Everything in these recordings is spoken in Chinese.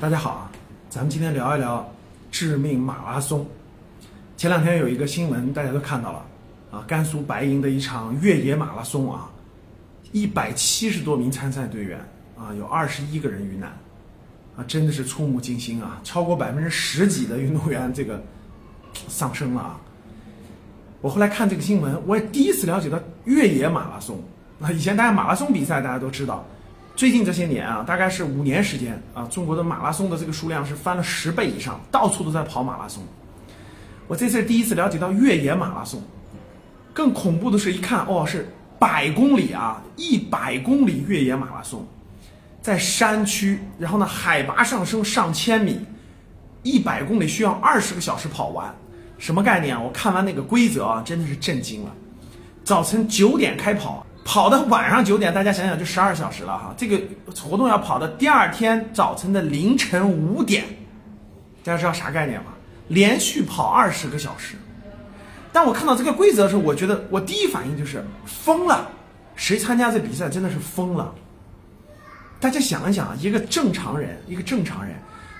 大家好啊，咱们今天聊一聊致命马拉松。前两天有一个新闻，大家都看到了啊，甘肃白银的一场越野马拉松啊，一百七十多名参赛队员啊，有二十一个人遇难啊，真的是触目惊心啊，超过百分之十几的运动员这个丧生了啊。我后来看这个新闻，我也第一次了解到越野马拉松啊，以前大家马拉松比赛大家都知道。最近这些年啊，大概是五年时间啊，中国的马拉松的这个数量是翻了十倍以上，到处都在跑马拉松。我这次第一次了解到越野马拉松，更恐怖的是一看哦，是百公里啊，一百公里越野马拉松，在山区，然后呢海拔上升上千米，一百公里需要二十个小时跑完，什么概念？我看完那个规则啊，真的是震惊了。早晨九点开跑。跑到晚上九点，大家想想就十二小时了哈。这个活动要跑到第二天早晨的凌晨五点，大家知道啥概念吗？连续跑二十个小时。当我看到这个规则的时候，我觉得我第一反应就是疯了。谁参加这比赛真的是疯了？大家想一想，一个正常人，一个正常人，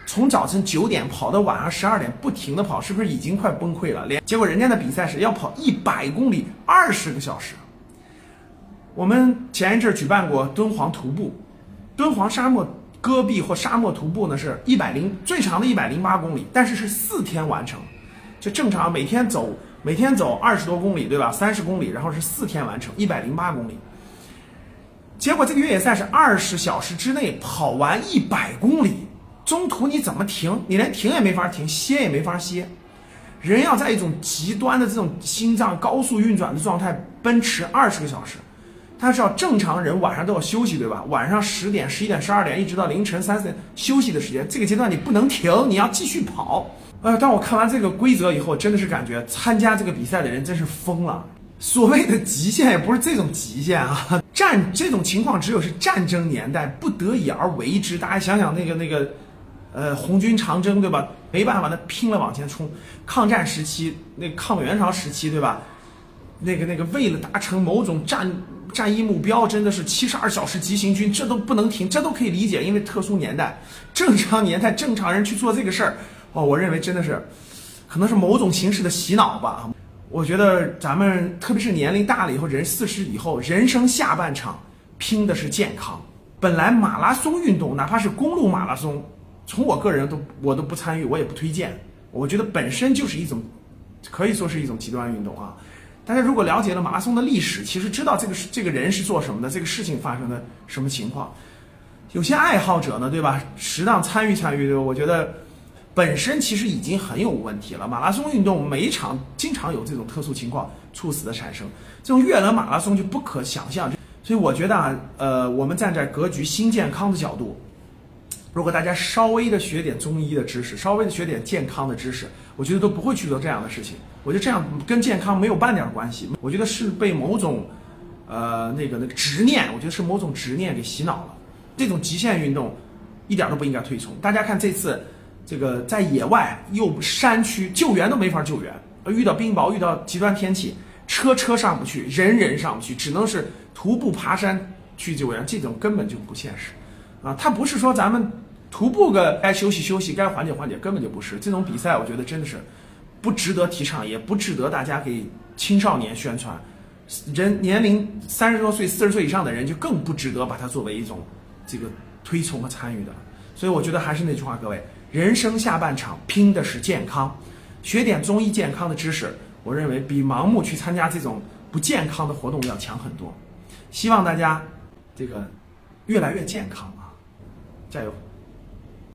从早晨九点跑到晚上十二点，不停的跑，是不是已经快崩溃了？连结果人家的比赛是要跑一百公里，二十个小时。我们前一阵举办过敦煌徒步，敦煌沙漠戈壁或沙漠徒步呢，是一百零最长的一百零八公里，但是是四天完成，就正常每天走每天走二十多公里，对吧？三十公里，然后是四天完成一百零八公里。结果这个越野赛是二十小时之内跑完一百公里，中途你怎么停？你连停也没法停，歇也没法歇，人要在一种极端的这种心脏高速运转的状态奔驰二十个小时。他是要正常人晚上都要休息，对吧？晚上十点、十一点、十二点，一直到凌晨三四点休息的时间，这个阶段你不能停，你要继续跑。呃，当我看完这个规则以后，真的是感觉参加这个比赛的人真是疯了。所谓的极限也不是这种极限啊，战这种情况只有是战争年代不得已而为之。大家想想那个那个，呃，红军长征，对吧？没办法，那拼了往前冲。抗战时期，那抗美援朝时期，对吧？那个那个，为了达成某种战。战役目标真的是七十二小时急行军，这都不能停，这都可以理解，因为特殊年代，正常年代正常人去做这个事儿，哦，我认为真的是，可能是某种形式的洗脑吧。我觉得咱们特别是年龄大了以后，人四十以后，人生下半场拼的是健康。本来马拉松运动，哪怕是公路马拉松，从我个人都我都不参与，我也不推荐。我觉得本身就是一种，可以说是一种极端运动啊。大家如果了解了马拉松的历史，其实知道这个这个人是做什么的，这个事情发生的什么情况。有些爱好者呢，对吧？适当参与参与，对吧？我觉得本身其实已经很有问题了。马拉松运动每一场经常有这种特殊情况猝死的产生，这种越野马拉松就不可想象。所以我觉得啊，呃，我们站在格局新健康的角度。如果大家稍微的学点中医的知识，稍微的学点健康的知识，我觉得都不会去做这样的事情。我觉得这样跟健康没有半点关系。我觉得是被某种，呃，那个那个执念，我觉得是某种执念给洗脑了。这种极限运动一点都不应该推崇。大家看这次这个在野外又山区救援都没法救援，遇到冰雹，遇到极端天气，车车上不去，人人上不去，只能是徒步爬山去救援，这种根本就不现实。啊，它不是说咱们徒步个该休息休息，该缓解缓解，根本就不是这种比赛。我觉得真的是不值得提倡，也不值得大家给青少年宣传。人年龄三十多岁、四十岁以上的人就更不值得把它作为一种这个推崇和参与的。所以我觉得还是那句话，各位，人生下半场拼的是健康，学点中医健康的知识，我认为比盲目去参加这种不健康的活动要强很多。希望大家这个。越来越健康啊！加油。